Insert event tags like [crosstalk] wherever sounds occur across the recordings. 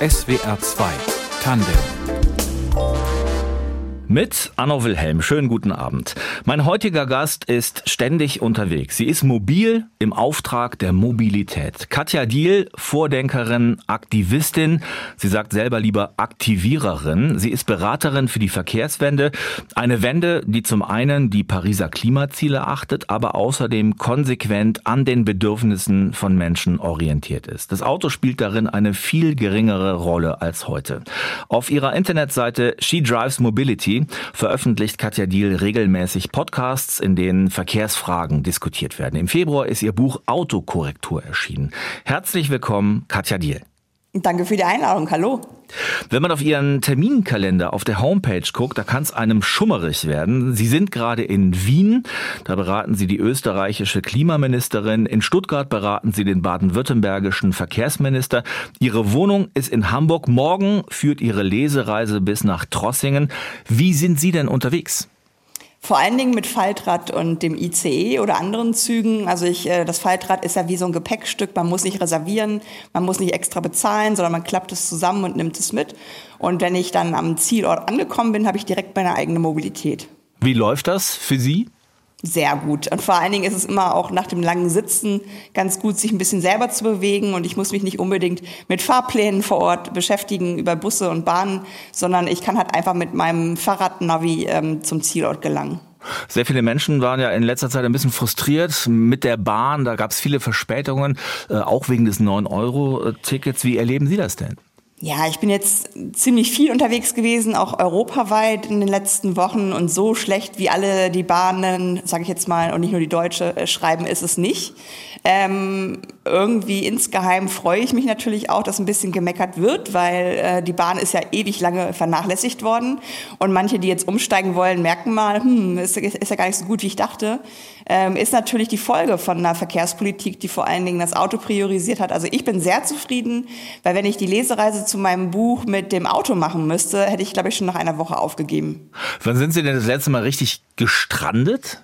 SWR 2 Tandem mit Anno Wilhelm. Schönen guten Abend. Mein heutiger Gast ist ständig unterwegs. Sie ist mobil im Auftrag der Mobilität. Katja Diel, Vordenkerin, Aktivistin. Sie sagt selber lieber Aktiviererin. Sie ist Beraterin für die Verkehrswende. Eine Wende, die zum einen die Pariser Klimaziele achtet, aber außerdem konsequent an den Bedürfnissen von Menschen orientiert ist. Das Auto spielt darin eine viel geringere Rolle als heute. Auf ihrer Internetseite She Drives Mobility veröffentlicht Katja Diel regelmäßig Podcasts, in denen Verkehrsfragen diskutiert werden. Im Februar ist ihr Buch Autokorrektur erschienen. Herzlich willkommen, Katja Diel. Danke für die Einladung. Hallo. Wenn man auf Ihren Terminkalender auf der Homepage guckt, da kann es einem schummerig werden. Sie sind gerade in Wien, da beraten Sie die österreichische Klimaministerin. In Stuttgart beraten Sie den baden-württembergischen Verkehrsminister. Ihre Wohnung ist in Hamburg. Morgen führt Ihre Lesereise bis nach Trossingen. Wie sind Sie denn unterwegs? Vor allen Dingen mit Faltrad und dem ICE oder anderen Zügen. Also ich, äh, das Faltrad ist ja wie so ein Gepäckstück. Man muss nicht reservieren, man muss nicht extra bezahlen, sondern man klappt es zusammen und nimmt es mit. Und wenn ich dann am Zielort angekommen bin, habe ich direkt meine eigene Mobilität. Wie läuft das für Sie? Sehr gut. Und vor allen Dingen ist es immer auch nach dem langen Sitzen ganz gut, sich ein bisschen selber zu bewegen. Und ich muss mich nicht unbedingt mit Fahrplänen vor Ort beschäftigen über Busse und Bahnen, sondern ich kann halt einfach mit meinem Fahrradnavi ähm, zum Zielort gelangen. Sehr viele Menschen waren ja in letzter Zeit ein bisschen frustriert mit der Bahn. Da gab es viele Verspätungen, äh, auch wegen des 9-Euro-Tickets. Wie erleben Sie das denn? Ja, ich bin jetzt ziemlich viel unterwegs gewesen, auch europaweit in den letzten Wochen und so schlecht wie alle die Bahnen, sage ich jetzt mal, und nicht nur die Deutsche äh, schreiben, ist es nicht. Ähm, irgendwie insgeheim freue ich mich natürlich auch, dass ein bisschen gemeckert wird, weil äh, die Bahn ist ja ewig lange vernachlässigt worden. Und manche, die jetzt umsteigen wollen, merken mal, hm, ist, ist ja gar nicht so gut, wie ich dachte. Ähm, ist natürlich die Folge von einer Verkehrspolitik, die vor allen Dingen das Auto priorisiert hat. Also ich bin sehr zufrieden, weil wenn ich die Lesereise zu meinem Buch mit dem Auto machen müsste, hätte ich, glaube ich, schon nach einer Woche aufgegeben. Wann sind Sie denn das letzte Mal richtig gestrandet?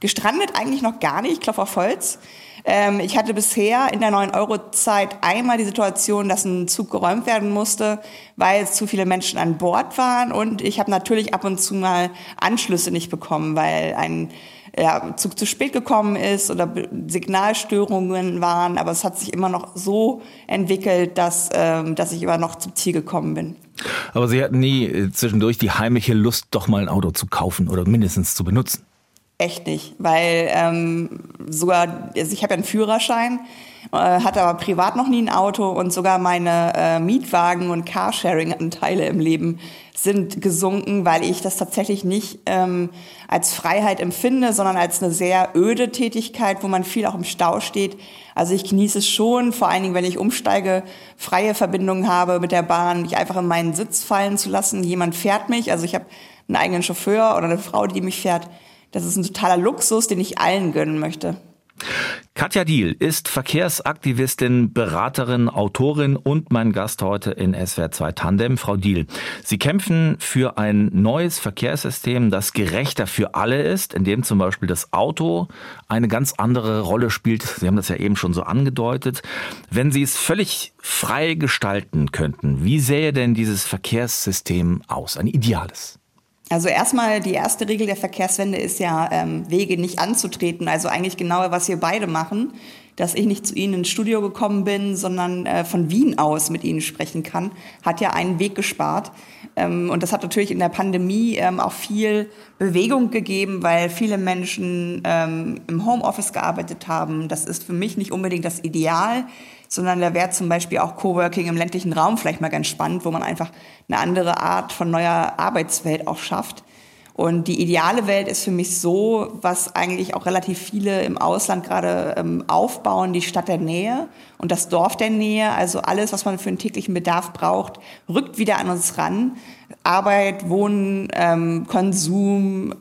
Gestrandet eigentlich noch gar nicht, ich klopfe auf Holz. Ähm, ich hatte bisher in der 9-Euro-Zeit einmal die Situation, dass ein Zug geräumt werden musste, weil zu viele Menschen an Bord waren. Und ich habe natürlich ab und zu mal Anschlüsse nicht bekommen, weil ein ja, Zug zu spät gekommen ist oder Signalstörungen waren. Aber es hat sich immer noch so entwickelt, dass, ähm, dass ich immer noch zum Ziel gekommen bin. Aber Sie hatten nie äh, zwischendurch die heimliche Lust, doch mal ein Auto zu kaufen oder mindestens zu benutzen? Echt nicht, weil ähm, sogar, also ich habe ja einen Führerschein, äh, hatte aber privat noch nie ein Auto und sogar meine äh, Mietwagen- und Carsharing-Anteile im Leben sind gesunken, weil ich das tatsächlich nicht ähm, als Freiheit empfinde, sondern als eine sehr öde Tätigkeit, wo man viel auch im Stau steht. Also ich genieße es schon, vor allen Dingen, wenn ich umsteige, freie Verbindungen habe mit der Bahn, mich einfach in meinen Sitz fallen zu lassen. Jemand fährt mich, also ich habe einen eigenen Chauffeur oder eine Frau, die mich fährt das ist ein totaler Luxus, den ich allen gönnen möchte. Katja Diel ist Verkehrsaktivistin, Beraterin, Autorin und mein Gast heute in SWR 2 Tandem. Frau Diel, Sie kämpfen für ein neues Verkehrssystem, das gerechter für alle ist, in dem zum Beispiel das Auto eine ganz andere Rolle spielt. Sie haben das ja eben schon so angedeutet. Wenn Sie es völlig frei gestalten könnten, wie sähe denn dieses Verkehrssystem aus? Ein ideales? Also erstmal die erste Regel der Verkehrswende ist ja, ähm, Wege nicht anzutreten. Also eigentlich genau, was wir beide machen, dass ich nicht zu Ihnen ins Studio gekommen bin, sondern äh, von Wien aus mit Ihnen sprechen kann, hat ja einen Weg gespart. Ähm, und das hat natürlich in der Pandemie ähm, auch viel Bewegung gegeben, weil viele Menschen ähm, im Homeoffice gearbeitet haben. Das ist für mich nicht unbedingt das Ideal sondern da wäre zum Beispiel auch Coworking im ländlichen Raum vielleicht mal ganz spannend, wo man einfach eine andere Art von neuer Arbeitswelt auch schafft. Und die ideale Welt ist für mich so, was eigentlich auch relativ viele im Ausland gerade ähm, aufbauen, die Stadt der Nähe und das Dorf der Nähe. Also alles, was man für einen täglichen Bedarf braucht, rückt wieder an uns ran. Arbeit, Wohnen, ähm, Konsum,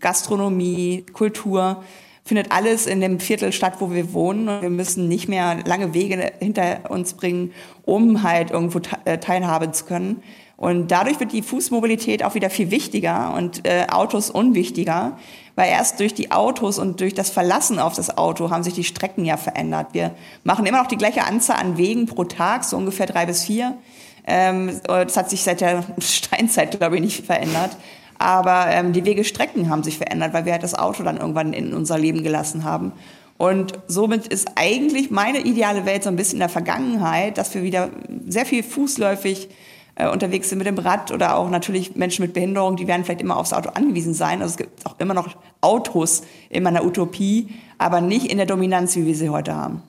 Gastronomie, Kultur findet alles in dem Viertel statt, wo wir wohnen. Und wir müssen nicht mehr lange Wege hinter uns bringen, um halt irgendwo äh, teilhaben zu können. Und dadurch wird die Fußmobilität auch wieder viel wichtiger und äh, Autos unwichtiger, weil erst durch die Autos und durch das Verlassen auf das Auto haben sich die Strecken ja verändert. Wir machen immer noch die gleiche Anzahl an Wegen pro Tag, so ungefähr drei bis vier. Ähm, das hat sich seit der [laughs] Steinzeit, glaube ich, nicht verändert. Aber ähm, die Wegestrecken haben sich verändert, weil wir halt das Auto dann irgendwann in unser Leben gelassen haben. Und somit ist eigentlich meine ideale Welt so ein bisschen in der Vergangenheit, dass wir wieder sehr viel fußläufig äh, unterwegs sind mit dem Rad oder auch natürlich Menschen mit Behinderung, die werden vielleicht immer aufs Auto angewiesen sein. Also es gibt auch immer noch Autos in meiner Utopie, aber nicht in der Dominanz, wie wir sie heute haben.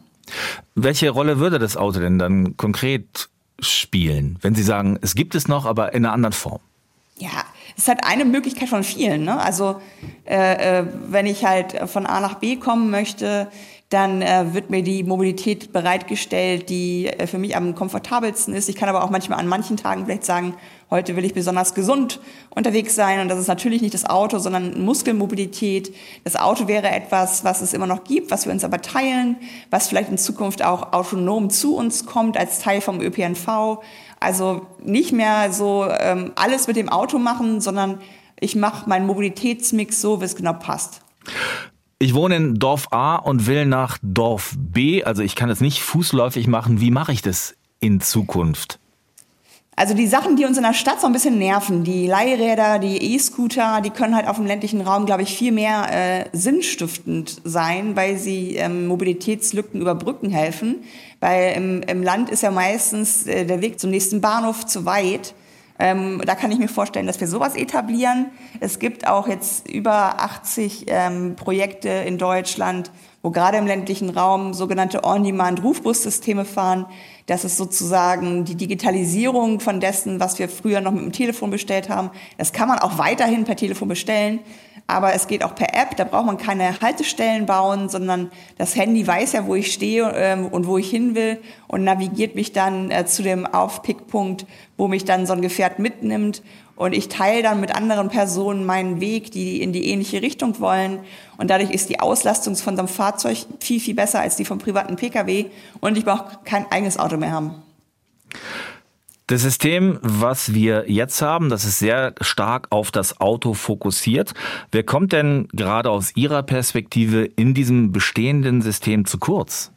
Welche Rolle würde das Auto denn dann konkret spielen, wenn Sie sagen, es gibt es noch, aber in einer anderen Form? Ja, es ist halt eine Möglichkeit von vielen. Ne? Also äh, äh, wenn ich halt von A nach B kommen möchte, dann äh, wird mir die Mobilität bereitgestellt, die äh, für mich am komfortabelsten ist. Ich kann aber auch manchmal an manchen Tagen vielleicht sagen, heute will ich besonders gesund unterwegs sein und das ist natürlich nicht das Auto, sondern Muskelmobilität. Das Auto wäre etwas, was es immer noch gibt, was wir uns aber teilen, was vielleicht in Zukunft auch autonom zu uns kommt als Teil vom ÖPNV. Also nicht mehr so ähm, alles mit dem Auto machen, sondern ich mache meinen Mobilitätsmix so, wie es genau passt. Ich wohne in Dorf A und will nach Dorf B. Also ich kann es nicht fußläufig machen. Wie mache ich das in Zukunft? Also die Sachen, die uns in der Stadt so ein bisschen nerven, die Leihräder, die E-Scooter, die können halt auf dem ländlichen Raum, glaube ich, viel mehr äh, sinnstiftend sein, weil sie ähm, Mobilitätslücken überbrücken helfen. Weil im, im Land ist ja meistens äh, der Weg zum nächsten Bahnhof zu weit. Ähm, da kann ich mir vorstellen, dass wir sowas etablieren. Es gibt auch jetzt über 80 ähm, Projekte in Deutschland, wo gerade im ländlichen Raum sogenannte On-Demand-Rufbussysteme fahren. Das ist sozusagen die Digitalisierung von dessen, was wir früher noch mit dem Telefon bestellt haben. Das kann man auch weiterhin per Telefon bestellen. Aber es geht auch per App, da braucht man keine Haltestellen bauen, sondern das Handy weiß ja, wo ich stehe ähm, und wo ich hin will und navigiert mich dann äh, zu dem Aufpickpunkt, wo mich dann so ein Gefährt mitnimmt. Und ich teile dann mit anderen Personen meinen Weg, die in die ähnliche Richtung wollen. Und dadurch ist die Auslastung von so einem Fahrzeug viel, viel besser als die vom privaten Pkw. Und ich brauche kein eigenes Auto mehr haben. Das System, was wir jetzt haben, das ist sehr stark auf das Auto fokussiert. Wer kommt denn gerade aus Ihrer Perspektive in diesem bestehenden System zu kurz?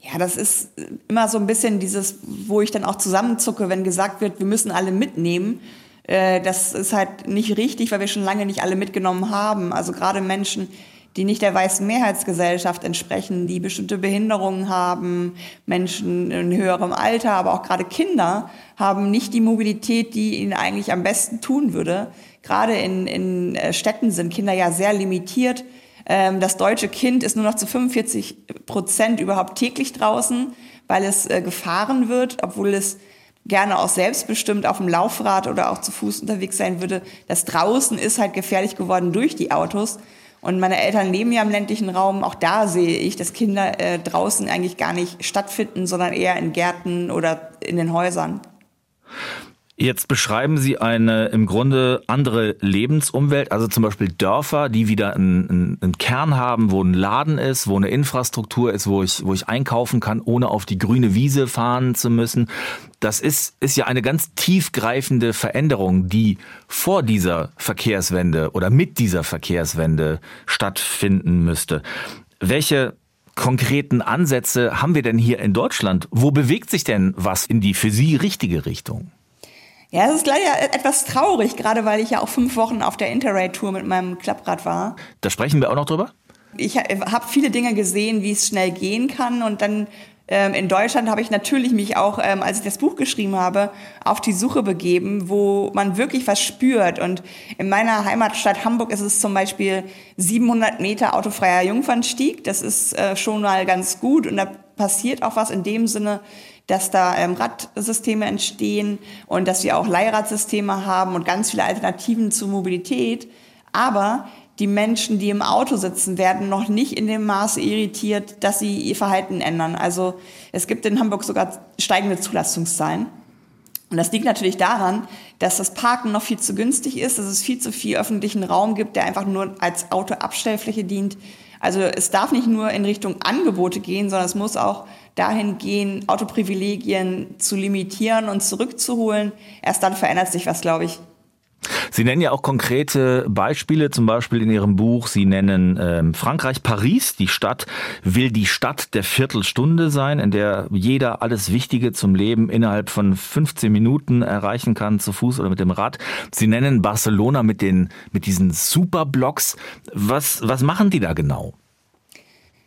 Ja, das ist immer so ein bisschen dieses, wo ich dann auch zusammenzucke, wenn gesagt wird, wir müssen alle mitnehmen. Äh, das ist halt nicht richtig, weil wir schon lange nicht alle mitgenommen haben. Also gerade Menschen, die nicht der weißen Mehrheitsgesellschaft entsprechen, die bestimmte Behinderungen haben, Menschen in höherem Alter, aber auch gerade Kinder haben nicht die Mobilität, die ihnen eigentlich am besten tun würde. Gerade in, in äh, Städten sind Kinder ja sehr limitiert. Ähm, das deutsche Kind ist nur noch zu 45 Prozent überhaupt täglich draußen, weil es äh, gefahren wird, obwohl es gerne auch selbstbestimmt auf dem Laufrad oder auch zu Fuß unterwegs sein würde. Das draußen ist halt gefährlich geworden durch die Autos. Und meine Eltern leben ja im ländlichen Raum. Auch da sehe ich, dass Kinder äh, draußen eigentlich gar nicht stattfinden, sondern eher in Gärten oder in den Häusern. Jetzt beschreiben Sie eine im Grunde andere Lebensumwelt, also zum Beispiel Dörfer, die wieder einen, einen, Kern haben, wo ein Laden ist, wo eine Infrastruktur ist, wo ich, wo ich einkaufen kann, ohne auf die grüne Wiese fahren zu müssen. Das ist, ist ja eine ganz tiefgreifende Veränderung, die vor dieser Verkehrswende oder mit dieser Verkehrswende stattfinden müsste. Welche konkreten Ansätze haben wir denn hier in Deutschland? Wo bewegt sich denn was in die für Sie richtige Richtung? Ja, es ist leider etwas traurig, gerade weil ich ja auch fünf Wochen auf der Interrail-Tour mit meinem Klapprad war. Da sprechen wir auch noch drüber? Ich habe viele Dinge gesehen, wie es schnell gehen kann und dann ähm, in Deutschland habe ich natürlich mich auch, ähm, als ich das Buch geschrieben habe, auf die Suche begeben, wo man wirklich was spürt. Und in meiner Heimatstadt Hamburg ist es zum Beispiel 700 Meter autofreier Jungfernstieg. Das ist äh, schon mal ganz gut und da passiert auch was in dem Sinne, dass da ähm, Radsysteme entstehen und dass wir auch Leihradsysteme haben und ganz viele Alternativen zur Mobilität. Aber die Menschen, die im Auto sitzen, werden noch nicht in dem Maße irritiert, dass sie ihr Verhalten ändern. Also es gibt in Hamburg sogar steigende Zulassungszahlen. Und das liegt natürlich daran, dass das Parken noch viel zu günstig ist, dass es viel zu viel öffentlichen Raum gibt, der einfach nur als Autoabstellfläche dient. Also es darf nicht nur in Richtung Angebote gehen, sondern es muss auch dahin gehen, Autoprivilegien zu limitieren und zurückzuholen. Erst dann verändert sich was, glaube ich. Sie nennen ja auch konkrete Beispiele, zum Beispiel in Ihrem Buch. Sie nennen ähm, Frankreich, Paris. Die Stadt will die Stadt der Viertelstunde sein, in der jeder alles Wichtige zum Leben innerhalb von 15 Minuten erreichen kann, zu Fuß oder mit dem Rad. Sie nennen Barcelona mit den, mit diesen Superblocks. Was, was machen die da genau?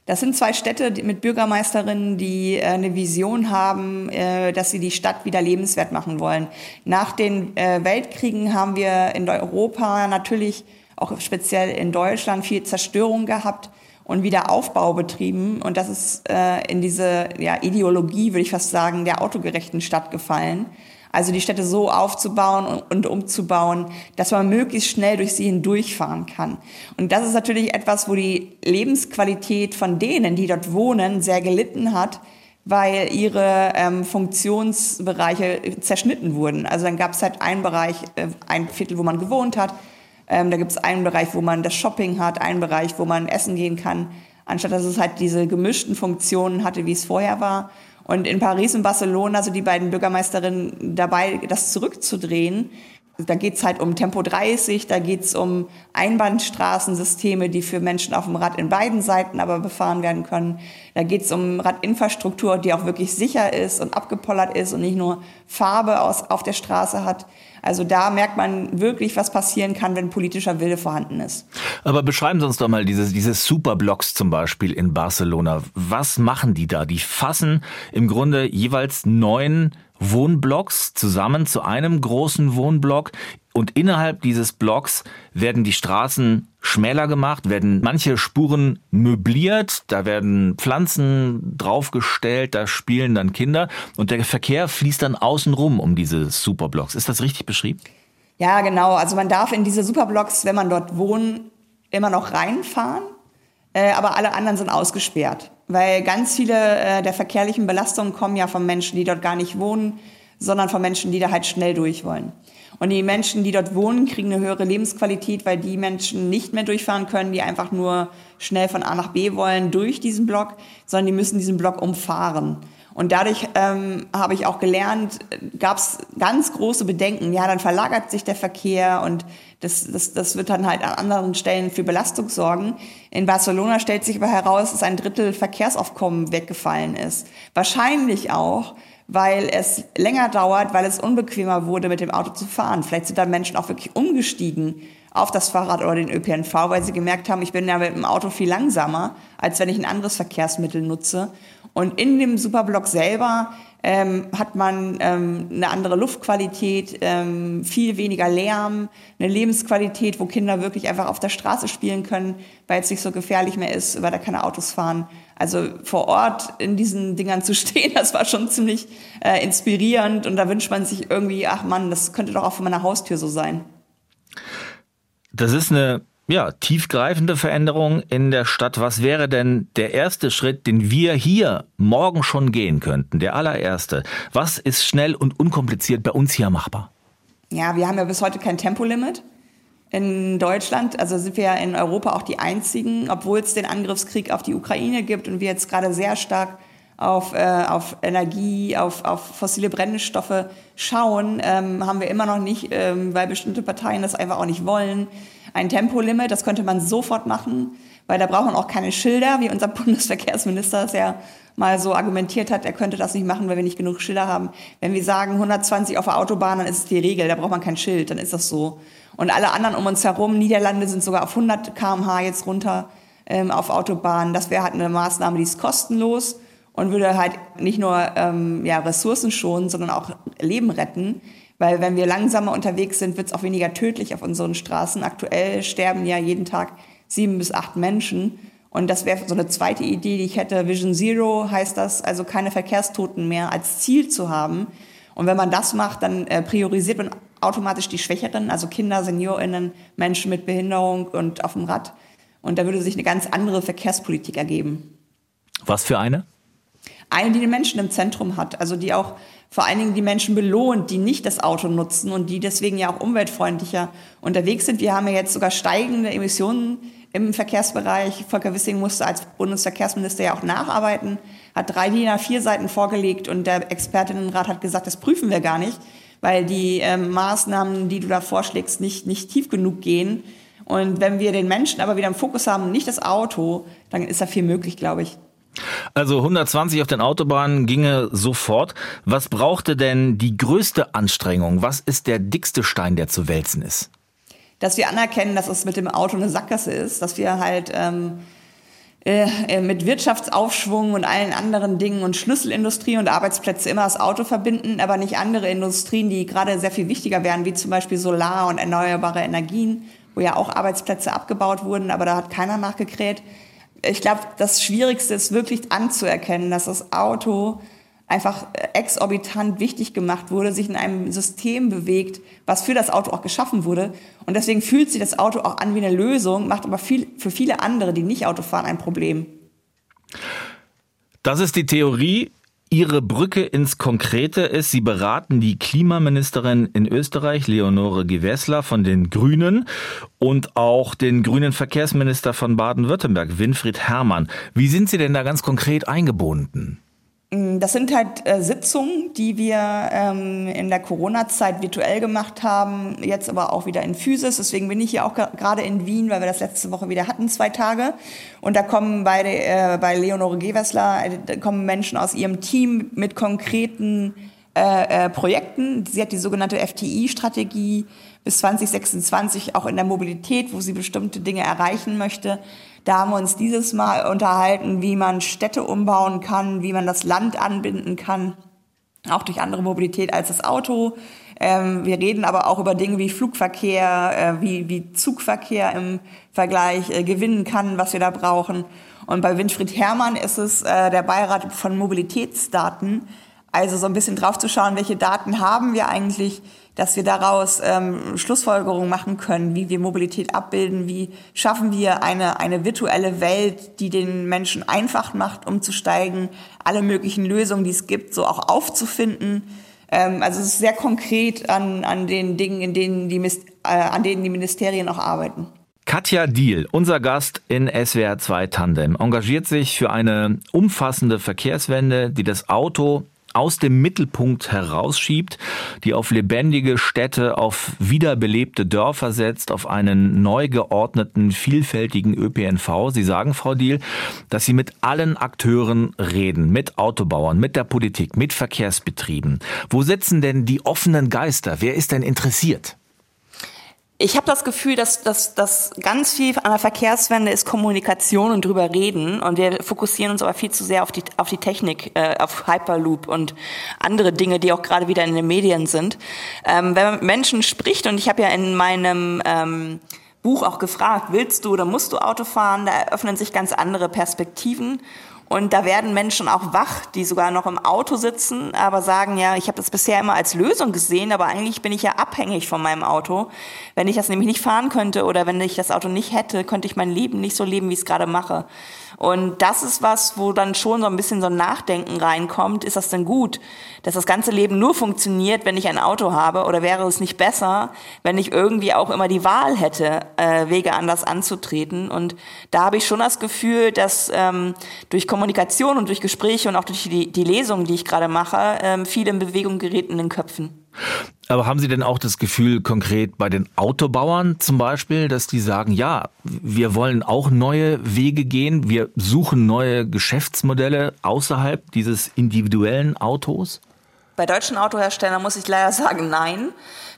Das sind zwei Städte mit Bürgermeisterinnen, die äh, eine Vision haben, äh, dass sie die Stadt wieder lebenswert machen wollen. Nach den äh, Weltkriegen haben wir in Europa natürlich, auch speziell in Deutschland, viel Zerstörung gehabt und wieder Aufbau betrieben. Und das ist in diese Ideologie, würde ich fast sagen, der autogerechten Stadt gefallen. Also die Städte so aufzubauen und, umzubauen, dass man möglichst schnell durch sie hindurchfahren kann. Und das ist natürlich etwas, wo die Lebensqualität von denen, die dort wohnen, sehr gelitten hat, weil ihre ähm, Funktionsbereiche zerschnitten wurden. Also dann gab es halt einen Bereich, äh, ein Viertel, wo man gewohnt hat. Ähm, da gibt es einen Bereich, wo man das Shopping hat, einen Bereich, wo man essen gehen kann, anstatt dass es halt diese gemischten Funktionen hatte, wie es vorher war. Und in Paris und Barcelona sind die beiden Bürgermeisterinnen dabei, das zurückzudrehen. Da geht's halt um Tempo 30, da geht's um Einbahnstraßensysteme, die für Menschen auf dem Rad in beiden Seiten aber befahren werden können. Da geht's um Radinfrastruktur, die auch wirklich sicher ist und abgepollert ist und nicht nur Farbe aus, auf der Straße hat. Also da merkt man wirklich, was passieren kann, wenn politischer Wille vorhanden ist. Aber beschreiben Sie uns doch mal diese, diese Superblocks zum Beispiel in Barcelona. Was machen die da? Die fassen im Grunde jeweils neun Wohnblocks zusammen zu einem großen Wohnblock. Und innerhalb dieses Blocks werden die Straßen schmäler gemacht, werden manche Spuren möbliert, da werden Pflanzen draufgestellt, da spielen dann Kinder und der Verkehr fließt dann außen rum um diese Superblocks. Ist das richtig beschrieben? Ja, genau. Also man darf in diese Superblocks, wenn man dort wohnt, immer noch reinfahren, äh, aber alle anderen sind ausgesperrt weil ganz viele äh, der verkehrlichen Belastungen kommen ja von Menschen, die dort gar nicht wohnen, sondern von Menschen, die da halt schnell durch wollen. Und die Menschen, die dort wohnen, kriegen eine höhere Lebensqualität, weil die Menschen nicht mehr durchfahren können, die einfach nur schnell von A nach B wollen durch diesen Block, sondern die müssen diesen Block umfahren. Und dadurch ähm, habe ich auch gelernt, gab es ganz große Bedenken. Ja, dann verlagert sich der Verkehr und das, das, das wird dann halt an anderen Stellen für Belastung sorgen. In Barcelona stellt sich aber heraus, dass ein Drittel Verkehrsaufkommen weggefallen ist. Wahrscheinlich auch, weil es länger dauert, weil es unbequemer wurde, mit dem Auto zu fahren. Vielleicht sind da Menschen auch wirklich umgestiegen auf das Fahrrad oder den ÖPNV, weil sie gemerkt haben, ich bin ja mit dem Auto viel langsamer, als wenn ich ein anderes Verkehrsmittel nutze. Und in dem Superblock selber ähm, hat man ähm, eine andere Luftqualität, ähm, viel weniger Lärm, eine Lebensqualität, wo Kinder wirklich einfach auf der Straße spielen können, weil es nicht so gefährlich mehr ist, weil da keine Autos fahren. Also vor Ort in diesen Dingern zu [laughs] stehen, das war schon ziemlich äh, inspirierend und da wünscht man sich irgendwie, ach Mann, das könnte doch auch vor meiner Haustür so sein. Das ist eine ja, tiefgreifende Veränderung in der Stadt. Was wäre denn der erste Schritt, den wir hier morgen schon gehen könnten? Der allererste. Was ist schnell und unkompliziert bei uns hier machbar? Ja, wir haben ja bis heute kein Tempolimit in Deutschland. Also sind wir ja in Europa auch die einzigen, obwohl es den Angriffskrieg auf die Ukraine gibt und wir jetzt gerade sehr stark auf, äh, auf Energie, auf, auf fossile Brennstoffe schauen, ähm, haben wir immer noch nicht, ähm, weil bestimmte Parteien das einfach auch nicht wollen, ein Tempolimit. Das könnte man sofort machen, weil da braucht man auch keine Schilder, wie unser [laughs] Bundesverkehrsminister es ja mal so argumentiert hat, er könnte das nicht machen, weil wir nicht genug Schilder haben. Wenn wir sagen 120 auf der Autobahn, dann ist es die Regel, da braucht man kein Schild, dann ist das so. Und alle anderen um uns herum, Niederlande sind sogar auf 100 kmh jetzt runter ähm, auf Autobahnen. Das wäre halt eine Maßnahme, die ist kostenlos und würde halt nicht nur ähm, ja, Ressourcen schonen, sondern auch Leben retten. Weil wenn wir langsamer unterwegs sind, wird es auch weniger tödlich auf unseren Straßen. Aktuell sterben ja jeden Tag sieben bis acht Menschen. Und das wäre so eine zweite Idee, die ich hätte. Vision Zero heißt das, also keine Verkehrstoten mehr als Ziel zu haben. Und wenn man das macht, dann äh, priorisiert man automatisch die Schwächeren, also Kinder, SeniorInnen, Menschen mit Behinderung und auf dem Rad. Und da würde sich eine ganz andere Verkehrspolitik ergeben. Was für eine? Eine, die den Menschen im Zentrum hat, also die auch vor allen Dingen die Menschen belohnt, die nicht das Auto nutzen und die deswegen ja auch umweltfreundlicher unterwegs sind. Wir haben ja jetzt sogar steigende Emissionen im Verkehrsbereich. Volker Wissing musste als Bundesverkehrsminister ja auch nacharbeiten, hat drei DIN A4 Seiten vorgelegt und der Expertinnenrat hat gesagt, das prüfen wir gar nicht, weil die äh, Maßnahmen, die du da vorschlägst, nicht, nicht tief genug gehen. Und wenn wir den Menschen aber wieder im Fokus haben, nicht das Auto, dann ist da viel möglich, glaube ich. Also 120 auf den Autobahnen ginge sofort. Was brauchte denn die größte Anstrengung? Was ist der dickste Stein, der zu wälzen ist? Dass wir anerkennen, dass es mit dem Auto eine Sackgasse ist, dass wir halt ähm, äh, mit Wirtschaftsaufschwung und allen anderen Dingen und Schlüsselindustrie und Arbeitsplätze immer das Auto verbinden, aber nicht andere Industrien, die gerade sehr viel wichtiger wären, wie zum Beispiel Solar und erneuerbare Energien, wo ja auch Arbeitsplätze abgebaut wurden, aber da hat keiner nachgekräht ich glaube, das Schwierigste ist wirklich anzuerkennen, dass das Auto einfach exorbitant wichtig gemacht wurde, sich in einem System bewegt, was für das Auto auch geschaffen wurde. Und deswegen fühlt sich das Auto auch an wie eine Lösung, macht aber viel, für viele andere, die nicht Auto fahren, ein Problem. Das ist die Theorie. Ihre Brücke ins Konkrete ist, Sie beraten die Klimaministerin in Österreich, Leonore Gewessler von den Grünen und auch den grünen Verkehrsminister von Baden-Württemberg, Winfried Herrmann. Wie sind Sie denn da ganz konkret eingebunden? Mm, das sind halt äh, Sitzungen, die wir ähm, in der Corona-Zeit virtuell gemacht haben, jetzt aber auch wieder in Physis. Deswegen bin ich hier auch gerade in Wien, weil wir das letzte Woche wieder hatten, zwei Tage. Und da kommen bei, äh, bei Leonore Gewessler, äh, kommen Menschen aus ihrem Team mit konkreten äh, äh, Projekten. Sie hat die sogenannte FTI-Strategie bis 2026 auch in der Mobilität, wo sie bestimmte Dinge erreichen möchte. Da haben wir uns dieses Mal unterhalten, wie man Städte umbauen kann, wie man das Land anbinden kann, auch durch andere Mobilität als das Auto. Ähm, wir reden aber auch über Dinge wie Flugverkehr, äh, wie, wie Zugverkehr im Vergleich äh, gewinnen kann, was wir da brauchen. Und bei Winfried Herrmann ist es äh, der Beirat von Mobilitätsdaten, also so ein bisschen drauf zu schauen, welche Daten haben wir eigentlich, dass wir daraus ähm, Schlussfolgerungen machen können, wie wir Mobilität abbilden, wie schaffen wir eine, eine virtuelle Welt, die den Menschen einfach macht, umzusteigen, alle möglichen Lösungen, die es gibt, so auch aufzufinden. Ähm, also es ist sehr konkret an, an den Dingen, in denen die, äh, an denen die Ministerien auch arbeiten. Katja Diel, unser Gast in SWR 2 Tandem, engagiert sich für eine umfassende Verkehrswende, die das Auto aus dem Mittelpunkt herausschiebt, die auf lebendige Städte, auf wiederbelebte Dörfer setzt, auf einen neu geordneten, vielfältigen ÖPNV. Sie sagen, Frau Diel, dass Sie mit allen Akteuren reden, mit Autobauern, mit der Politik, mit Verkehrsbetrieben. Wo sitzen denn die offenen Geister? Wer ist denn interessiert? Ich habe das Gefühl, dass, dass, dass ganz viel an der Verkehrswende ist Kommunikation und drüber reden. Und wir fokussieren uns aber viel zu sehr auf die, auf die Technik, äh, auf Hyperloop und andere Dinge, die auch gerade wieder in den Medien sind. Ähm, wenn man mit Menschen spricht, und ich habe ja in meinem ähm, Buch auch gefragt, willst du oder musst du Auto fahren, da eröffnen sich ganz andere Perspektiven. Und da werden Menschen auch wach, die sogar noch im Auto sitzen, aber sagen, ja, ich habe das bisher immer als Lösung gesehen, aber eigentlich bin ich ja abhängig von meinem Auto. Wenn ich das nämlich nicht fahren könnte oder wenn ich das Auto nicht hätte, könnte ich mein Leben nicht so leben, wie ich es gerade mache. Und das ist was, wo dann schon so ein bisschen so ein Nachdenken reinkommt. Ist das denn gut, dass das ganze Leben nur funktioniert, wenn ich ein Auto habe? Oder wäre es nicht besser, wenn ich irgendwie auch immer die Wahl hätte, äh, Wege anders anzutreten? Und da habe ich schon das Gefühl, dass ähm, durch Kommunikation und durch Gespräche und auch durch die, die Lesungen, die ich gerade mache, ähm, viel in Bewegung gerät in den Köpfen. Aber haben Sie denn auch das Gefühl konkret bei den Autobauern zum Beispiel, dass die sagen, ja, wir wollen auch neue Wege gehen, wir suchen neue Geschäftsmodelle außerhalb dieses individuellen Autos? Bei deutschen Autoherstellern muss ich leider sagen, nein.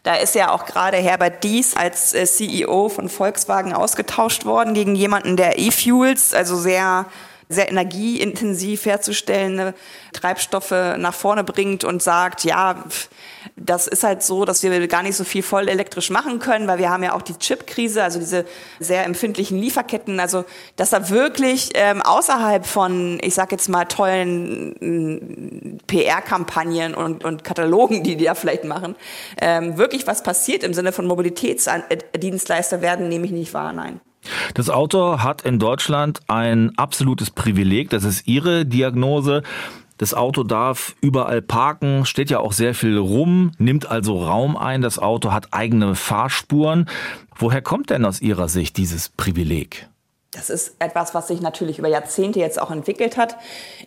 Da ist ja auch gerade Herbert Dies als äh, CEO von Volkswagen ausgetauscht worden gegen jemanden, der E-Fuels, also sehr sehr energieintensiv herzustellende Treibstoffe nach vorne bringt und sagt, ja, das ist halt so, dass wir gar nicht so viel voll elektrisch machen können, weil wir haben ja auch die Chip-Krise, also diese sehr empfindlichen Lieferketten. Also dass da wirklich ähm, außerhalb von, ich sag jetzt mal, tollen mm, PR-Kampagnen und, und Katalogen, die die da vielleicht machen, ähm, wirklich was passiert im Sinne von Mobilitätsdienstleister werden, nehme ich nicht wahr, nein. Das Auto hat in Deutschland ein absolutes Privileg. Das ist Ihre Diagnose. Das Auto darf überall parken, steht ja auch sehr viel rum, nimmt also Raum ein. Das Auto hat eigene Fahrspuren. Woher kommt denn aus Ihrer Sicht dieses Privileg? Das ist etwas, was sich natürlich über Jahrzehnte jetzt auch entwickelt hat.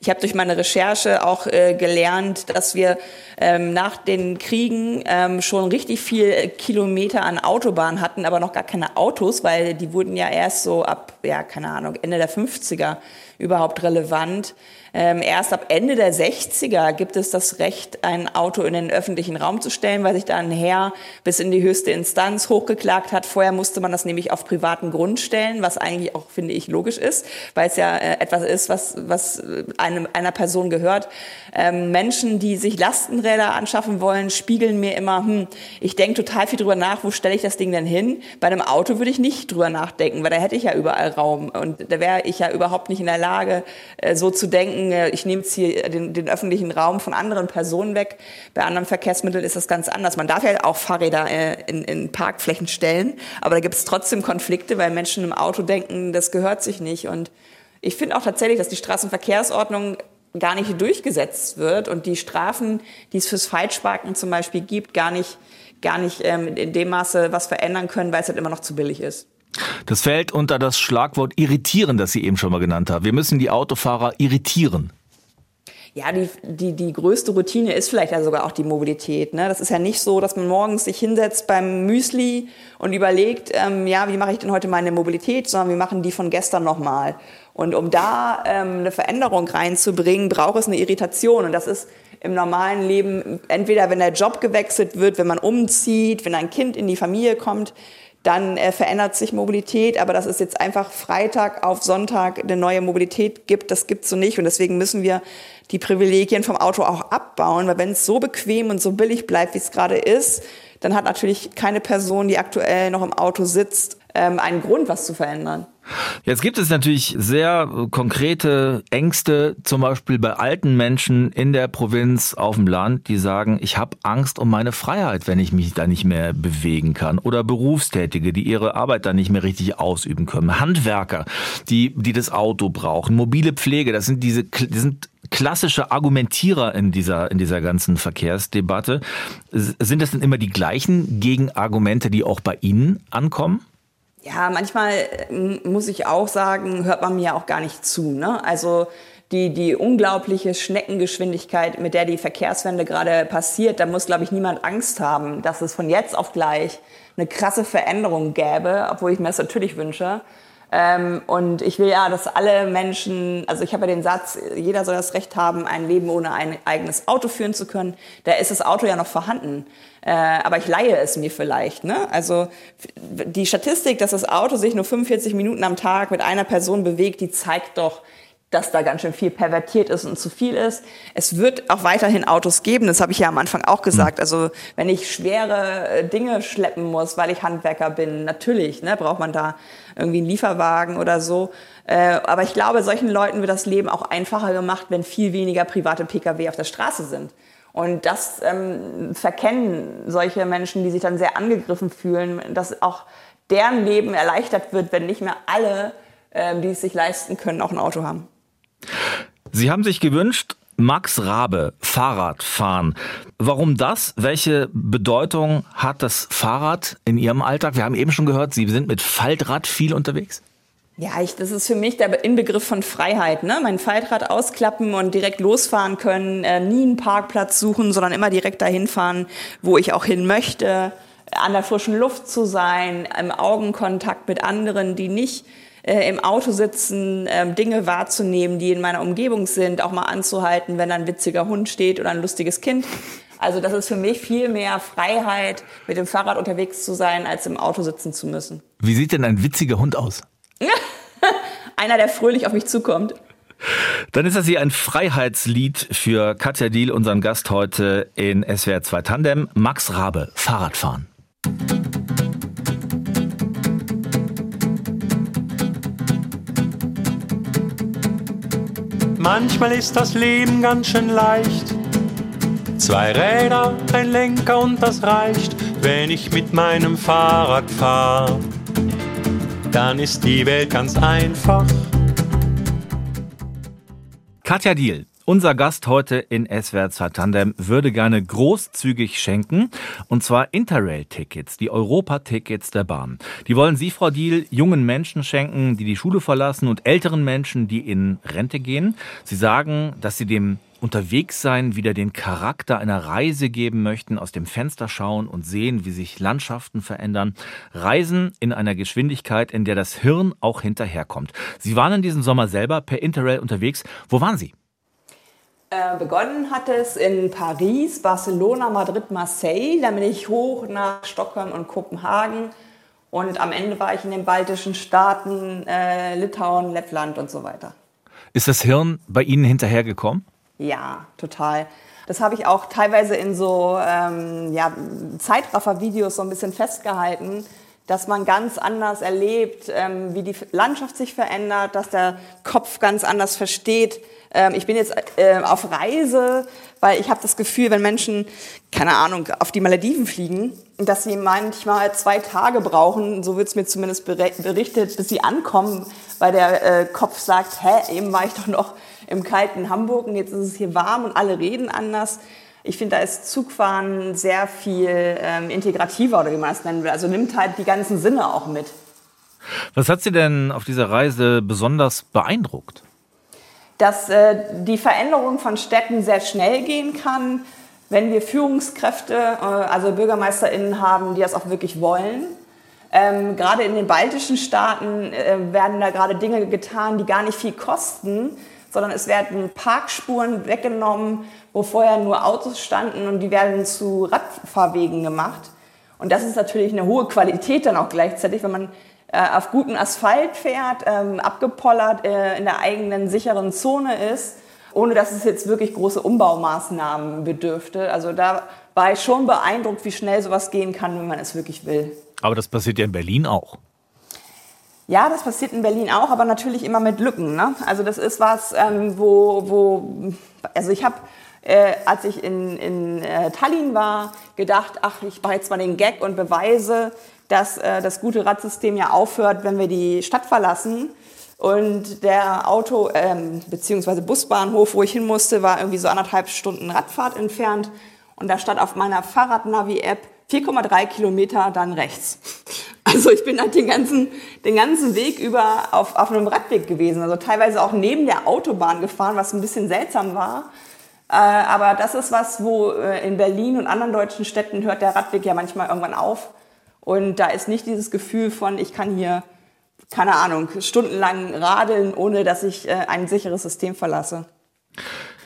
Ich habe durch meine Recherche auch äh, gelernt, dass wir ähm, nach den Kriegen ähm, schon richtig viel Kilometer an Autobahnen hatten, aber noch gar keine Autos, weil die wurden ja erst so ab, ja, keine Ahnung, Ende der 50er überhaupt relevant. Ähm, erst ab Ende der 60er gibt es das Recht, ein Auto in den öffentlichen Raum zu stellen, weil sich da ein Herr bis in die höchste Instanz hochgeklagt hat. Vorher musste man das nämlich auf privaten Grund stellen, was eigentlich auch, finde ich, logisch ist, weil es ja äh, etwas ist, was, was einem, einer Person gehört. Ähm, Menschen, die sich Lastenräder anschaffen wollen, spiegeln mir immer, hm, ich denke total viel drüber nach, wo stelle ich das Ding denn hin? Bei einem Auto würde ich nicht drüber nachdenken, weil da hätte ich ja überall Raum und da wäre ich ja überhaupt nicht in der Lage, äh, so zu denken, äh, ich nehme jetzt hier den, den, öffentlichen Raum von anderen Personen weg. Bei anderen Verkehrsmitteln ist das ganz anders. Man darf ja auch Fahrräder äh, in, in Parkflächen stellen, aber da gibt es trotzdem Konflikte, weil Menschen im Auto denken, das gehört sich nicht. Und ich finde auch tatsächlich, dass die Straßenverkehrsordnung gar nicht durchgesetzt wird und die Strafen, die es fürs Falschparken zum Beispiel gibt, gar nicht, gar nicht ähm, in dem Maße was verändern können, weil es halt immer noch zu billig ist. Das fällt unter das Schlagwort irritieren, das Sie eben schon mal genannt haben. Wir müssen die Autofahrer irritieren. Ja, die, die, die größte Routine ist vielleicht ja sogar auch die Mobilität. Ne? Das ist ja nicht so, dass man morgens sich hinsetzt beim Müsli und überlegt, ähm, ja, wie mache ich denn heute meine Mobilität, sondern wir machen die von gestern nochmal. Und um da ähm, eine Veränderung reinzubringen, braucht es eine Irritation. Und das ist im normalen Leben entweder, wenn der Job gewechselt wird, wenn man umzieht, wenn ein Kind in die Familie kommt, dann äh, verändert sich Mobilität, aber dass es jetzt einfach Freitag auf Sonntag eine neue Mobilität gibt, das gibt's so nicht und deswegen müssen wir die Privilegien vom Auto auch abbauen, weil wenn es so bequem und so billig bleibt, wie es gerade ist, dann hat natürlich keine Person, die aktuell noch im Auto sitzt, ähm, einen Grund, was zu verändern. Jetzt gibt es natürlich sehr konkrete Ängste, zum Beispiel bei alten Menschen in der Provinz auf dem Land, die sagen, ich habe Angst um meine Freiheit, wenn ich mich da nicht mehr bewegen kann. Oder Berufstätige, die ihre Arbeit da nicht mehr richtig ausüben können. Handwerker, die, die das Auto brauchen. Mobile Pflege, das sind diese, die sind klassische Argumentierer in dieser, in dieser ganzen Verkehrsdebatte. Sind das denn immer die gleichen Gegenargumente, die auch bei Ihnen ankommen? Ja, manchmal äh, muss ich auch sagen, hört man mir auch gar nicht zu. Ne? Also die, die unglaubliche Schneckengeschwindigkeit, mit der die Verkehrswende gerade passiert, da muss, glaube ich, niemand Angst haben, dass es von jetzt auf gleich eine krasse Veränderung gäbe, obwohl ich mir das natürlich wünsche. Ähm, und ich will ja, dass alle Menschen, also ich habe ja den Satz, jeder soll das Recht haben, ein Leben ohne ein eigenes Auto führen zu können. Da ist das Auto ja noch vorhanden. Äh, aber ich leihe es mir vielleicht. Ne? Also die Statistik, dass das Auto sich nur 45 Minuten am Tag mit einer Person bewegt, die zeigt doch, dass da ganz schön viel pervertiert ist und zu viel ist. Es wird auch weiterhin Autos geben, das habe ich ja am Anfang auch gesagt. Hm. Also wenn ich schwere äh, Dinge schleppen muss, weil ich Handwerker bin, natürlich ne, braucht man da irgendwie einen Lieferwagen oder so. Äh, aber ich glaube, solchen Leuten wird das Leben auch einfacher gemacht, wenn viel weniger private Pkw auf der Straße sind. Und das ähm, verkennen solche Menschen, die sich dann sehr angegriffen fühlen, dass auch deren Leben erleichtert wird, wenn nicht mehr alle, ähm, die es sich leisten können, auch ein Auto haben. Sie haben sich gewünscht, Max Rabe, Fahrradfahren. Warum das? Welche Bedeutung hat das Fahrrad in Ihrem Alltag? Wir haben eben schon gehört, Sie sind mit Faltrad viel unterwegs. Ja, ich, das ist für mich der Inbegriff von Freiheit. Ne? Mein Faltrad ausklappen und direkt losfahren können, äh, nie einen Parkplatz suchen, sondern immer direkt dahin fahren, wo ich auch hin möchte, an der frischen Luft zu sein, im Augenkontakt mit anderen, die nicht äh, im Auto sitzen, äh, Dinge wahrzunehmen, die in meiner Umgebung sind, auch mal anzuhalten, wenn ein witziger Hund steht oder ein lustiges Kind. Also das ist für mich viel mehr Freiheit, mit dem Fahrrad unterwegs zu sein, als im Auto sitzen zu müssen. Wie sieht denn ein witziger Hund aus? [laughs] Einer, der fröhlich auf mich zukommt. Dann ist das hier ein Freiheitslied für Katja Diel, unseren Gast heute in SWR 2 Tandem. Max Rabe, Fahrradfahren. Manchmal ist das Leben ganz schön leicht. Zwei Räder, ein Lenker und das reicht, wenn ich mit meinem Fahrrad fahre. Dann ist die Welt ganz einfach. Katja Diel, Unser Gast heute in SWR 2 Tandem würde gerne großzügig schenken, und zwar Interrail-Tickets, die Europa-Tickets der Bahn. Die wollen Sie, Frau Diel, jungen Menschen schenken, die die Schule verlassen und älteren Menschen, die in Rente gehen. Sie sagen, dass Sie dem Unterwegssein wieder den Charakter einer Reise geben möchten, aus dem Fenster schauen und sehen, wie sich Landschaften verändern. Reisen in einer Geschwindigkeit, in der das Hirn auch hinterherkommt. Sie waren in diesem Sommer selber per Interrail unterwegs. Wo waren Sie? Äh, begonnen hat es in Paris, Barcelona, Madrid, Marseille. Dann bin ich hoch nach Stockholm und Kopenhagen. Und am Ende war ich in den baltischen Staaten, äh, Litauen, Lettland und so weiter. Ist das Hirn bei Ihnen hinterhergekommen? Ja, total. Das habe ich auch teilweise in so ähm, ja, Zeitraffer-Videos so ein bisschen festgehalten, dass man ganz anders erlebt, ähm, wie die Landschaft sich verändert, dass der Kopf ganz anders versteht. Ähm, ich bin jetzt äh, auf Reise, weil ich habe das Gefühl, wenn Menschen, keine Ahnung, auf die Malediven fliegen, dass sie manchmal zwei Tage brauchen, so wird es mir zumindest berichtet, bis sie ankommen, weil der äh, Kopf sagt, hä, eben war ich doch noch im kalten Hamburg und jetzt ist es hier warm und alle reden anders. Ich finde, da ist Zugfahren sehr viel ähm, integrativer oder wie man das nennen will. Also nimmt halt die ganzen Sinne auch mit. Was hat Sie denn auf dieser Reise besonders beeindruckt? Dass äh, die Veränderung von Städten sehr schnell gehen kann, wenn wir Führungskräfte, äh, also BürgermeisterInnen haben, die das auch wirklich wollen. Ähm, gerade in den baltischen Staaten äh, werden da gerade Dinge getan, die gar nicht viel kosten, sondern es werden Parkspuren weggenommen, wo vorher nur Autos standen und die werden zu Radfahrwegen gemacht. Und das ist natürlich eine hohe Qualität dann auch gleichzeitig, wenn man äh, auf guten Asphalt fährt, ähm, abgepollert äh, in der eigenen sicheren Zone ist, ohne dass es jetzt wirklich große Umbaumaßnahmen bedürfte. Also da war ich schon beeindruckt, wie schnell sowas gehen kann, wenn man es wirklich will. Aber das passiert ja in Berlin auch. Ja, das passiert in Berlin auch, aber natürlich immer mit Lücken. Ne? Also das ist was, ähm, wo, wo, also ich habe, äh, als ich in, in äh, Tallinn war, gedacht, ach, ich mache jetzt mal den Gag und beweise, dass äh, das gute Radsystem ja aufhört, wenn wir die Stadt verlassen. Und der Auto- ähm, bzw. Busbahnhof, wo ich hin musste, war irgendwie so anderthalb Stunden Radfahrt entfernt. Und da stand auf meiner Fahrradnavi-App 4,3 Kilometer dann rechts. Also ich bin halt den ganzen, den ganzen Weg über auf, auf einem Radweg gewesen. Also teilweise auch neben der Autobahn gefahren, was ein bisschen seltsam war. Äh, aber das ist was, wo äh, in Berlin und anderen deutschen Städten hört der Radweg ja manchmal irgendwann auf. Und da ist nicht dieses Gefühl von, ich kann hier, keine Ahnung, stundenlang radeln, ohne dass ich äh, ein sicheres System verlasse.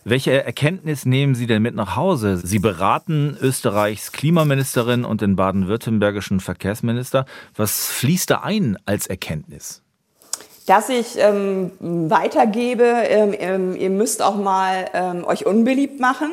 Welche Erkenntnis nehmen Sie denn mit nach Hause? Sie beraten Österreichs Klimaministerin und den baden-württembergischen Verkehrsminister. Was fließt da ein als Erkenntnis? dass ich ähm, weitergebe, ähm, ähm, ihr müsst auch mal ähm, euch unbeliebt machen,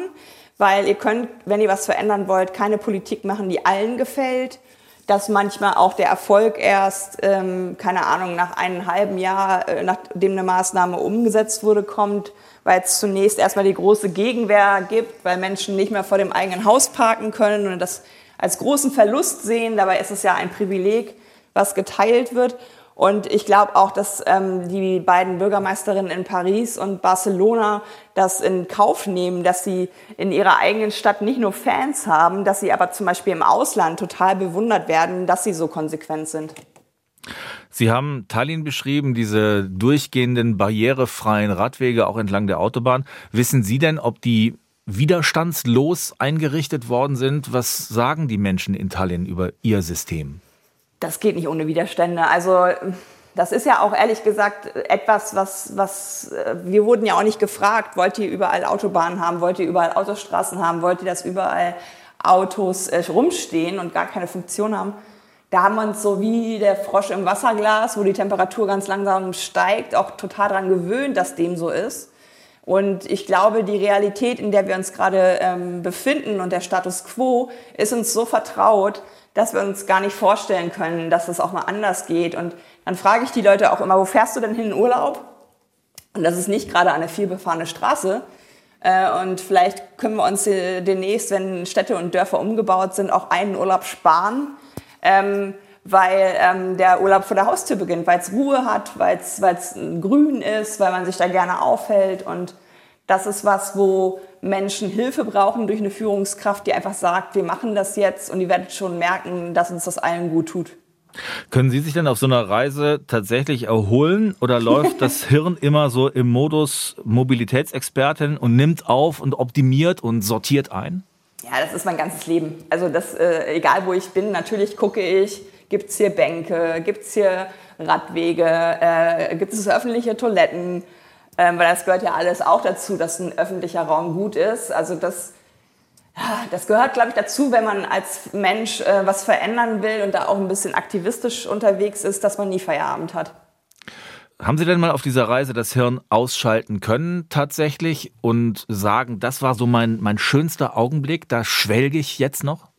weil ihr könnt, wenn ihr was verändern wollt, keine Politik machen, die allen gefällt. Dass manchmal auch der Erfolg erst, ähm, keine Ahnung, nach einem halben Jahr, äh, nachdem eine Maßnahme umgesetzt wurde, kommt weil es zunächst erstmal die große Gegenwehr gibt, weil Menschen nicht mehr vor dem eigenen Haus parken können und das als großen Verlust sehen. Dabei ist es ja ein Privileg, was geteilt wird. Und ich glaube auch, dass ähm, die beiden Bürgermeisterinnen in Paris und Barcelona das in Kauf nehmen, dass sie in ihrer eigenen Stadt nicht nur Fans haben, dass sie aber zum Beispiel im Ausland total bewundert werden, dass sie so konsequent sind. Sie haben Tallinn beschrieben, diese durchgehenden barrierefreien Radwege auch entlang der Autobahn. Wissen Sie denn, ob die widerstandslos eingerichtet worden sind? Was sagen die Menschen in Tallinn über ihr System? Das geht nicht ohne Widerstände. Also das ist ja auch ehrlich gesagt etwas, was, was äh, wir wurden ja auch nicht gefragt, wollt ihr überall Autobahnen haben, wollt ihr überall Autostraßen haben, wollt ihr, dass überall Autos äh, rumstehen und gar keine Funktion haben? Da haben wir uns so wie der Frosch im Wasserglas, wo die Temperatur ganz langsam steigt, auch total daran gewöhnt, dass dem so ist. Und ich glaube, die Realität, in der wir uns gerade ähm, befinden und der Status quo, ist uns so vertraut, dass wir uns gar nicht vorstellen können, dass es auch mal anders geht. Und dann frage ich die Leute auch immer, wo fährst du denn hin in Urlaub? Und das ist nicht gerade eine vielbefahrene Straße. Äh, und vielleicht können wir uns äh, demnächst, wenn Städte und Dörfer umgebaut sind, auch einen Urlaub sparen ähm, weil ähm, der Urlaub vor der Haustür beginnt, weil es Ruhe hat, weil es grün ist, weil man sich da gerne aufhält und Das ist was, wo Menschen Hilfe brauchen durch eine Führungskraft, die einfach sagt, wir machen das jetzt und ihr werdet schon merken, dass uns das allen gut tut. Können Sie sich denn auf so einer Reise tatsächlich erholen oder läuft das [laughs] Hirn immer so im Modus Mobilitätsexpertin und nimmt auf und optimiert und sortiert ein? Ja, das ist mein ganzes Leben. Also das, äh, egal wo ich bin, natürlich gucke ich, gibt es hier Bänke, gibt es hier Radwege, äh, gibt es öffentliche Toiletten, ähm, weil das gehört ja alles auch dazu, dass ein öffentlicher Raum gut ist. Also das das gehört, glaube ich, dazu, wenn man als Mensch äh, was verändern will und da auch ein bisschen aktivistisch unterwegs ist, dass man nie Feierabend hat. Haben Sie denn mal auf dieser Reise das Hirn ausschalten können tatsächlich und sagen, das war so mein, mein schönster Augenblick, da schwelge ich jetzt noch?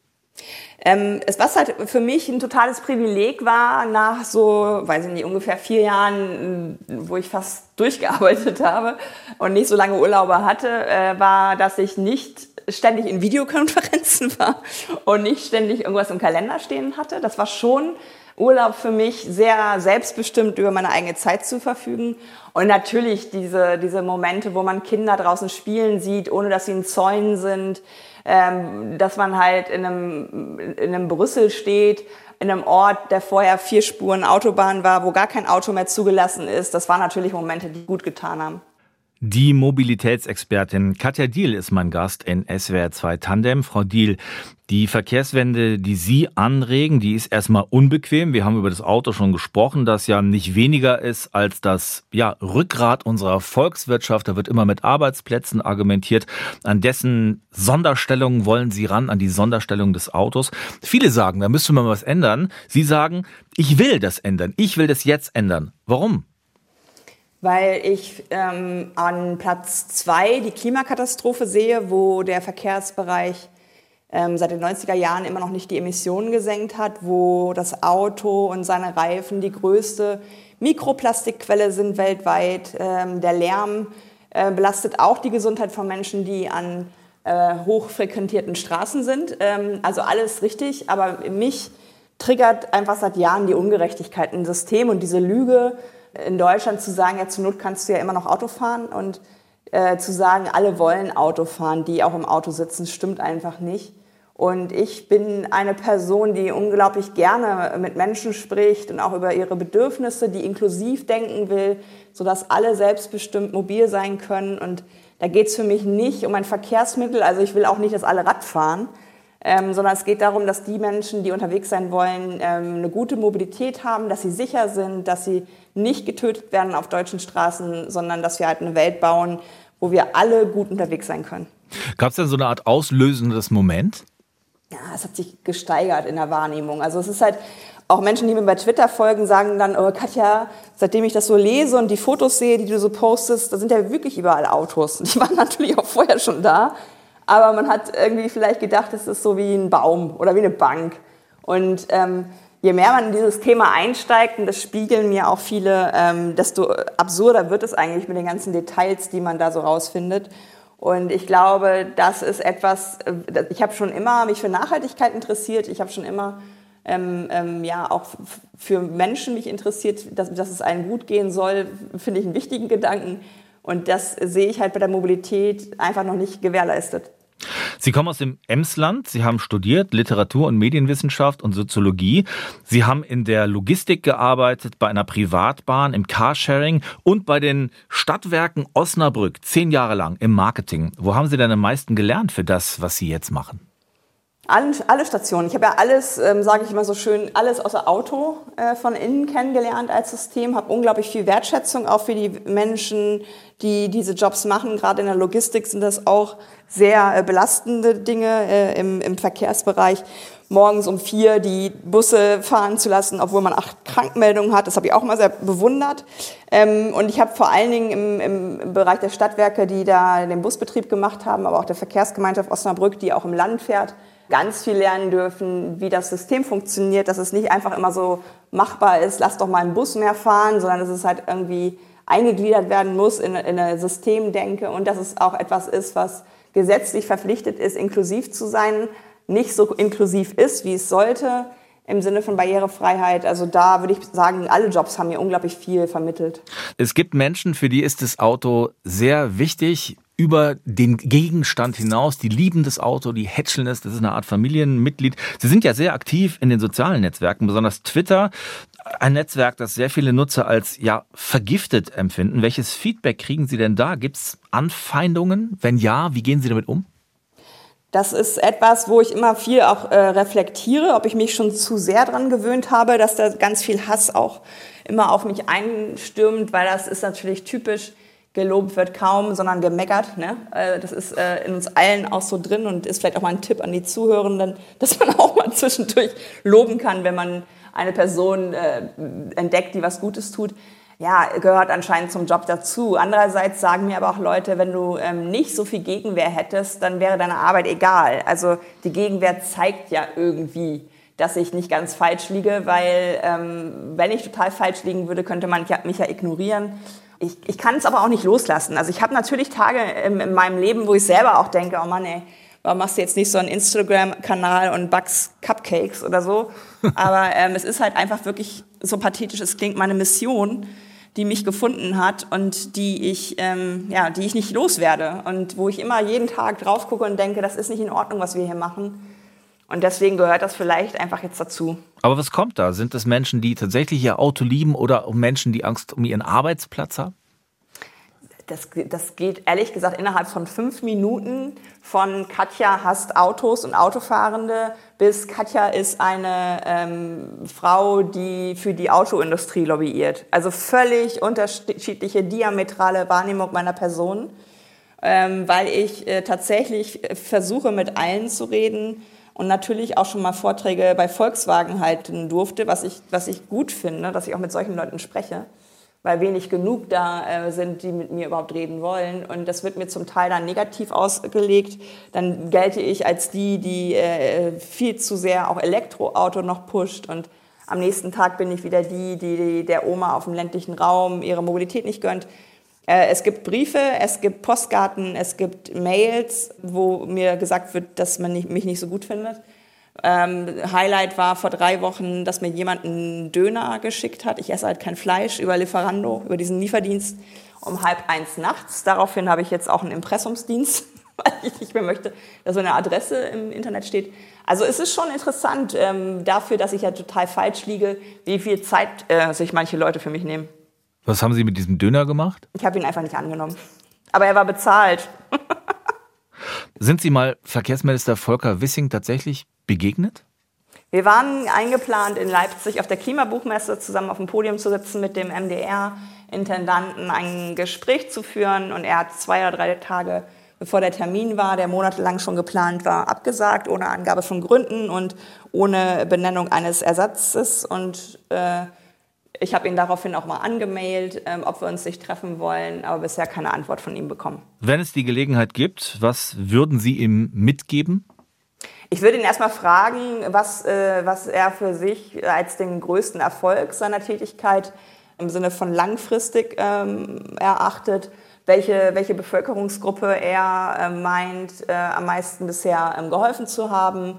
Ähm, es, was halt für mich ein totales Privileg war, nach so, weiß ich nicht, ungefähr vier Jahren, wo ich fast [laughs] durchgearbeitet habe und nicht so lange Urlaube hatte, äh, war, dass ich nicht ständig in Videokonferenzen [laughs] war und nicht ständig irgendwas im Kalender stehen hatte. Das war schon Urlaub für mich sehr selbstbestimmt über meine eigene Zeit zu verfügen. Und natürlich diese, diese Momente, wo man Kinder draußen spielen sieht, ohne dass sie in Zäunen sind, ähm, dass man halt in einem, in einem Brüssel steht, in einem Ort, der vorher vier Spuren Autobahn war, wo gar kein Auto mehr zugelassen ist. Das waren natürlich Momente, die gut getan haben. Die Mobilitätsexpertin Katja Diel ist mein Gast in SWR 2 Tandem. Frau Diel, die Verkehrswende, die Sie anregen, die ist erstmal unbequem. Wir haben über das Auto schon gesprochen, das ja nicht weniger ist als das ja, Rückgrat unserer Volkswirtschaft. Da wird immer mit Arbeitsplätzen argumentiert. An dessen Sonderstellung wollen Sie ran, an die Sonderstellung des Autos. Viele sagen, da müsste man was ändern. Sie sagen, ich will das ändern. Ich will das jetzt ändern. Warum? Weil ich ähm, an Platz zwei die Klimakatastrophe sehe, wo der Verkehrsbereich ähm, seit den 90er Jahren immer noch nicht die Emissionen gesenkt hat, wo das Auto und seine Reifen die größte Mikroplastikquelle sind weltweit. Ähm, der Lärm äh, belastet auch die Gesundheit von Menschen, die an äh, hochfrequentierten Straßen sind. Ähm, also alles richtig, aber mich triggert einfach seit Jahren die Ungerechtigkeit im System und diese Lüge, in Deutschland zu sagen, ja, zur Not kannst du ja immer noch Auto fahren und äh, zu sagen, alle wollen Auto fahren, die auch im Auto sitzen, stimmt einfach nicht. Und ich bin eine Person, die unglaublich gerne mit Menschen spricht und auch über ihre Bedürfnisse, die inklusiv denken will, sodass alle selbstbestimmt mobil sein können. Und da geht es für mich nicht um ein Verkehrsmittel. Also ich will auch nicht, dass alle Rad fahren, ähm, sondern es geht darum, dass die Menschen, die unterwegs sein wollen, ähm, eine gute Mobilität haben, dass sie sicher sind, dass sie nicht getötet werden auf deutschen Straßen, sondern dass wir halt eine Welt bauen, wo wir alle gut unterwegs sein können. Gab es denn so eine Art auslösendes Moment? Ja, es hat sich gesteigert in der Wahrnehmung. Also es ist halt, auch Menschen, die mir bei Twitter folgen, sagen dann, oh Katja, seitdem ich das so lese und die Fotos sehe, die du so postest, da sind ja wirklich überall Autos. Die waren [laughs] natürlich auch vorher schon da aber man hat irgendwie vielleicht gedacht, es ist so wie ein Baum oder wie eine Bank. Und ähm, je mehr man in dieses Thema einsteigt, und das spiegeln mir auch viele, ähm, desto absurder wird es eigentlich mit den ganzen Details, die man da so rausfindet. Und ich glaube, das ist etwas, äh, ich habe schon immer mich für Nachhaltigkeit interessiert, ich habe schon immer ähm, ähm, ja auch für Menschen mich interessiert, dass, dass es allen gut gehen soll, finde ich einen wichtigen Gedanken. Und das sehe ich halt bei der Mobilität einfach noch nicht gewährleistet. Sie kommen aus dem Emsland. Sie haben studiert Literatur- und Medienwissenschaft und Soziologie. Sie haben in der Logistik gearbeitet, bei einer Privatbahn, im Carsharing und bei den Stadtwerken Osnabrück zehn Jahre lang im Marketing. Wo haben Sie denn am meisten gelernt für das, was Sie jetzt machen? Alle, alle Stationen. Ich habe ja alles, ähm, sage ich immer so schön, alles außer Auto äh, von innen kennengelernt als System. Habe unglaublich viel Wertschätzung auch für die Menschen, die diese Jobs machen. Gerade in der Logistik sind das auch sehr äh, belastende Dinge äh, im, im Verkehrsbereich. Morgens um vier die Busse fahren zu lassen, obwohl man acht Krankmeldungen hat. Das habe ich auch mal sehr bewundert. Ähm, und ich habe vor allen Dingen im, im Bereich der Stadtwerke, die da den Busbetrieb gemacht haben, aber auch der Verkehrsgemeinschaft Osnabrück, die auch im Land fährt, ganz viel lernen dürfen, wie das System funktioniert, dass es nicht einfach immer so machbar ist, lass doch mal einen Bus mehr fahren, sondern dass es halt irgendwie eingegliedert werden muss in, in eine Systemdenke und dass es auch etwas ist, was gesetzlich verpflichtet ist, inklusiv zu sein, nicht so inklusiv ist, wie es sollte im Sinne von Barrierefreiheit. Also da würde ich sagen, alle Jobs haben mir unglaublich viel vermittelt. Es gibt Menschen, für die ist das Auto sehr wichtig über den Gegenstand hinaus. Die lieben das Auto, die hätscheln es. Das ist eine Art Familienmitglied. Sie sind ja sehr aktiv in den sozialen Netzwerken, besonders Twitter. Ein Netzwerk, das sehr viele Nutzer als ja vergiftet empfinden. Welches Feedback kriegen Sie denn da? Gibt es Anfeindungen? Wenn ja, wie gehen Sie damit um? Das ist etwas, wo ich immer viel auch äh, reflektiere, ob ich mich schon zu sehr dran gewöhnt habe, dass da ganz viel Hass auch immer auf mich einstürmt, weil das ist natürlich typisch. Gelobt wird kaum, sondern gemeckert. Ne? Äh, das ist äh, in uns allen auch so drin und ist vielleicht auch mal ein Tipp an die Zuhörenden, [laughs] dass man auch mal zwischendurch loben kann, wenn man eine Person äh, entdeckt, die was Gutes tut ja, gehört anscheinend zum Job dazu. Andererseits sagen mir aber auch Leute, wenn du ähm, nicht so viel Gegenwehr hättest, dann wäre deine Arbeit egal. Also die Gegenwehr zeigt ja irgendwie, dass ich nicht ganz falsch liege, weil ähm, wenn ich total falsch liegen würde, könnte man mich ja ignorieren. Ich, ich kann es aber auch nicht loslassen. Also ich habe natürlich Tage in, in meinem Leben, wo ich selber auch denke, oh Mann, ey, warum machst du jetzt nicht so einen Instagram-Kanal und backst Cupcakes oder so? [laughs] Aber ähm, es ist halt einfach wirklich so pathetisch, es klingt meine Mission, die mich gefunden hat und die ich, ähm, ja, die ich nicht loswerde und wo ich immer jeden Tag drauf gucke und denke, das ist nicht in Ordnung, was wir hier machen. Und deswegen gehört das vielleicht einfach jetzt dazu. Aber was kommt da? Sind das Menschen, die tatsächlich ihr Auto lieben oder Menschen, die Angst um ihren Arbeitsplatz haben? das, das geht ehrlich gesagt innerhalb von fünf Minuten von Katja hasst Autos und Autofahrende bis Katja ist eine ähm, Frau, die für die Autoindustrie lobbyiert. Also völlig unterschiedliche, diametrale Wahrnehmung meiner Person, ähm, weil ich äh, tatsächlich versuche, mit allen zu reden und natürlich auch schon mal Vorträge bei Volkswagen halten durfte, was ich, was ich gut finde, dass ich auch mit solchen Leuten spreche weil wenig genug da äh, sind, die mit mir überhaupt reden wollen. Und das wird mir zum Teil dann negativ ausgelegt. Dann gelte ich als die, die äh, viel zu sehr auch Elektroauto noch pusht. Und am nächsten Tag bin ich wieder die, die der Oma auf dem ländlichen Raum ihre Mobilität nicht gönnt. Äh, es gibt Briefe, es gibt Postkarten, es gibt Mails, wo mir gesagt wird, dass man mich nicht so gut findet. Ähm, Highlight war vor drei Wochen, dass mir jemand einen Döner geschickt hat. Ich esse halt kein Fleisch über Lieferando, über diesen Lieferdienst um halb eins nachts. Daraufhin habe ich jetzt auch einen Impressumsdienst, [laughs] weil ich nicht mehr möchte, dass so eine Adresse im Internet steht. Also es ist schon interessant ähm, dafür, dass ich ja total falsch liege, wie viel Zeit äh, sich manche Leute für mich nehmen. Was haben Sie mit diesem Döner gemacht? Ich habe ihn einfach nicht angenommen. Aber er war bezahlt. [laughs] Sind Sie mal Verkehrsminister Volker Wissing tatsächlich begegnet? Wir waren eingeplant, in Leipzig auf der Klimabuchmesse zusammen auf dem Podium zu sitzen mit dem MDR-Intendanten, ein Gespräch zu führen. Und er hat zwei oder drei Tage, bevor der Termin war, der monatelang schon geplant war, abgesagt, ohne Angabe von Gründen und ohne Benennung eines Ersatzes. Und äh, ich habe ihn daraufhin auch mal angemailt, ähm, ob wir uns nicht treffen wollen, aber bisher keine Antwort von ihm bekommen. Wenn es die Gelegenheit gibt, was würden Sie ihm mitgeben? Ich würde ihn erstmal fragen, was, äh, was er für sich als den größten Erfolg seiner Tätigkeit im Sinne von langfristig ähm, erachtet, welche, welche Bevölkerungsgruppe er äh, meint, äh, am meisten bisher ähm, geholfen zu haben.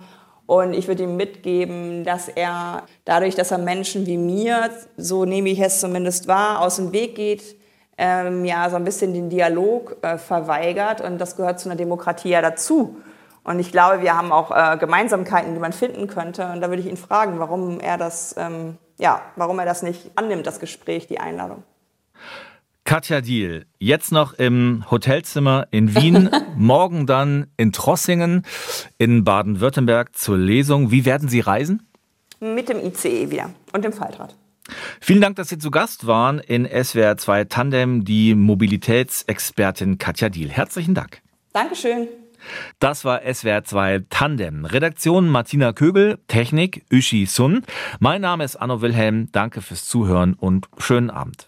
Und ich würde ihm mitgeben, dass er dadurch, dass er Menschen wie mir, so nehme ich es zumindest wahr, aus dem Weg geht, ähm, ja, so ein bisschen den Dialog äh, verweigert. Und das gehört zu einer Demokratie ja dazu. Und ich glaube, wir haben auch äh, Gemeinsamkeiten, die man finden könnte. Und da würde ich ihn fragen, warum er das, ähm, ja, warum er das nicht annimmt, das Gespräch, die Einladung. Katja Diel, jetzt noch im Hotelzimmer in Wien, [laughs] morgen dann in Trossingen in Baden-Württemberg zur Lesung. Wie werden Sie reisen? Mit dem ICE wieder und dem Faltrad. Vielen Dank, dass Sie zu Gast waren in SWR 2 Tandem, die Mobilitätsexpertin Katja Diel. Herzlichen Dank. Dankeschön. Das war SWR 2 Tandem. Redaktion Martina Kögel, Technik Uschi Sun. Mein Name ist Anno Wilhelm. Danke fürs Zuhören und schönen Abend.